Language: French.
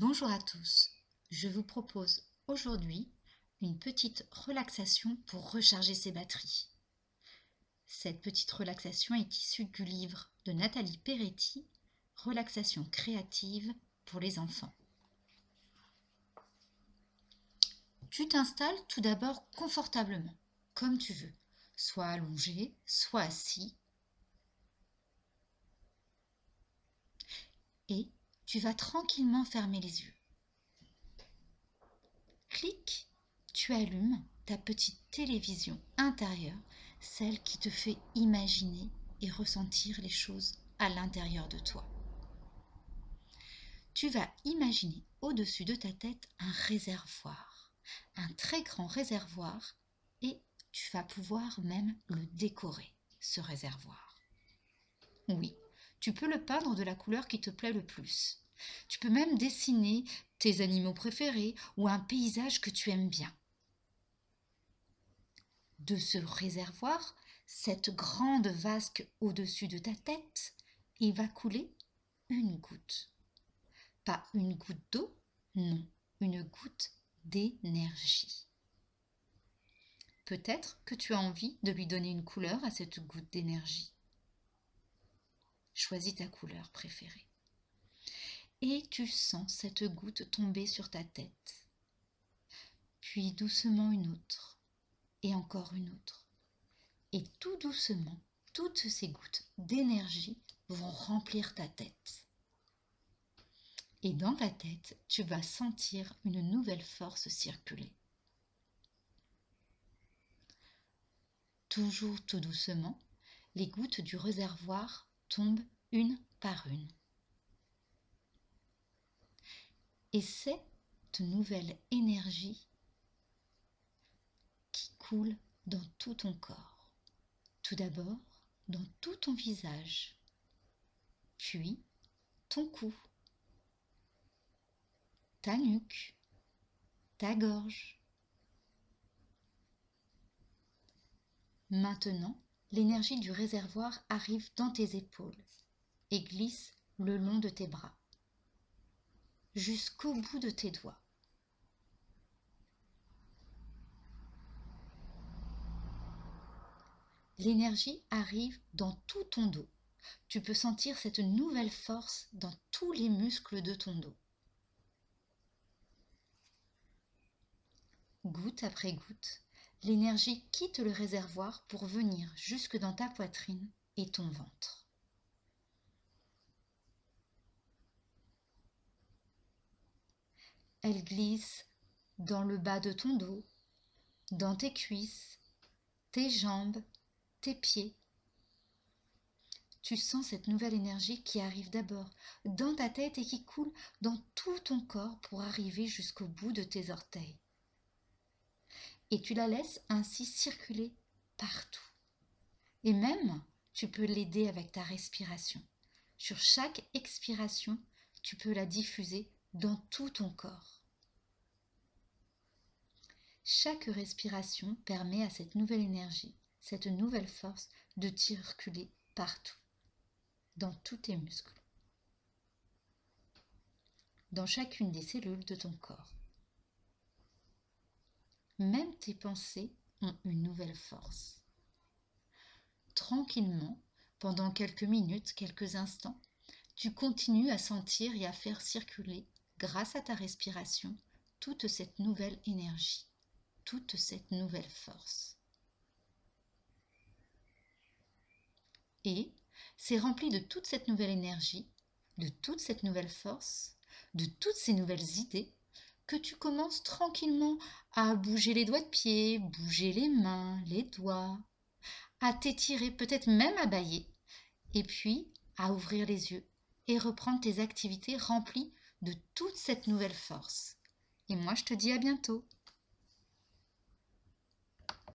Bonjour à tous, je vous propose aujourd'hui une petite relaxation pour recharger ses batteries. Cette petite relaxation est issue du livre de Nathalie Peretti, Relaxation créative pour les enfants. Tu t'installes tout d'abord confortablement, comme tu veux, soit allongé, soit assis. Et tu vas tranquillement fermer les yeux. Clique, tu allumes ta petite télévision intérieure, celle qui te fait imaginer et ressentir les choses à l'intérieur de toi. Tu vas imaginer au-dessus de ta tête un réservoir, un très grand réservoir, et tu vas pouvoir même le décorer, ce réservoir. Oui, tu peux le peindre de la couleur qui te plaît le plus. Tu peux même dessiner tes animaux préférés ou un paysage que tu aimes bien. De ce réservoir, cette grande vasque au-dessus de ta tête, il va couler une goutte. Pas une goutte d'eau, non, une goutte d'énergie. Peut-être que tu as envie de lui donner une couleur à cette goutte d'énergie. Choisis ta couleur préférée. Et tu sens cette goutte tomber sur ta tête. Puis doucement une autre. Et encore une autre. Et tout doucement, toutes ces gouttes d'énergie vont remplir ta tête. Et dans ta tête, tu vas sentir une nouvelle force circuler. Toujours tout doucement, les gouttes du réservoir tombent une par une. Et cette nouvelle énergie qui coule dans tout ton corps. Tout d'abord dans tout ton visage, puis ton cou, ta nuque, ta gorge. Maintenant, l'énergie du réservoir arrive dans tes épaules et glisse le long de tes bras, jusqu'au bout de tes doigts. L'énergie arrive dans tout ton dos. Tu peux sentir cette nouvelle force dans tous les muscles de ton dos. Goutte après goutte, l'énergie quitte le réservoir pour venir jusque dans ta poitrine et ton ventre. Elle glisse dans le bas de ton dos, dans tes cuisses, tes jambes, tes pieds. Tu sens cette nouvelle énergie qui arrive d'abord dans ta tête et qui coule dans tout ton corps pour arriver jusqu'au bout de tes orteils. Et tu la laisses ainsi circuler partout. Et même, tu peux l'aider avec ta respiration. Sur chaque expiration, tu peux la diffuser dans tout ton corps. Chaque respiration permet à cette nouvelle énergie, cette nouvelle force de circuler partout, dans tous tes muscles, dans chacune des cellules de ton corps. Même tes pensées ont une nouvelle force. Tranquillement, pendant quelques minutes, quelques instants, tu continues à sentir et à faire circuler, grâce à ta respiration, toute cette nouvelle énergie, toute cette nouvelle force. Et c'est rempli de toute cette nouvelle énergie, de toute cette nouvelle force, de toutes ces nouvelles idées que tu commences tranquillement à bouger les doigts de pied, bouger les mains, les doigts, à t'étirer, peut-être même à bailler, et puis à ouvrir les yeux et reprendre tes activités remplies de toute cette nouvelle force. Et moi, je te dis à bientôt.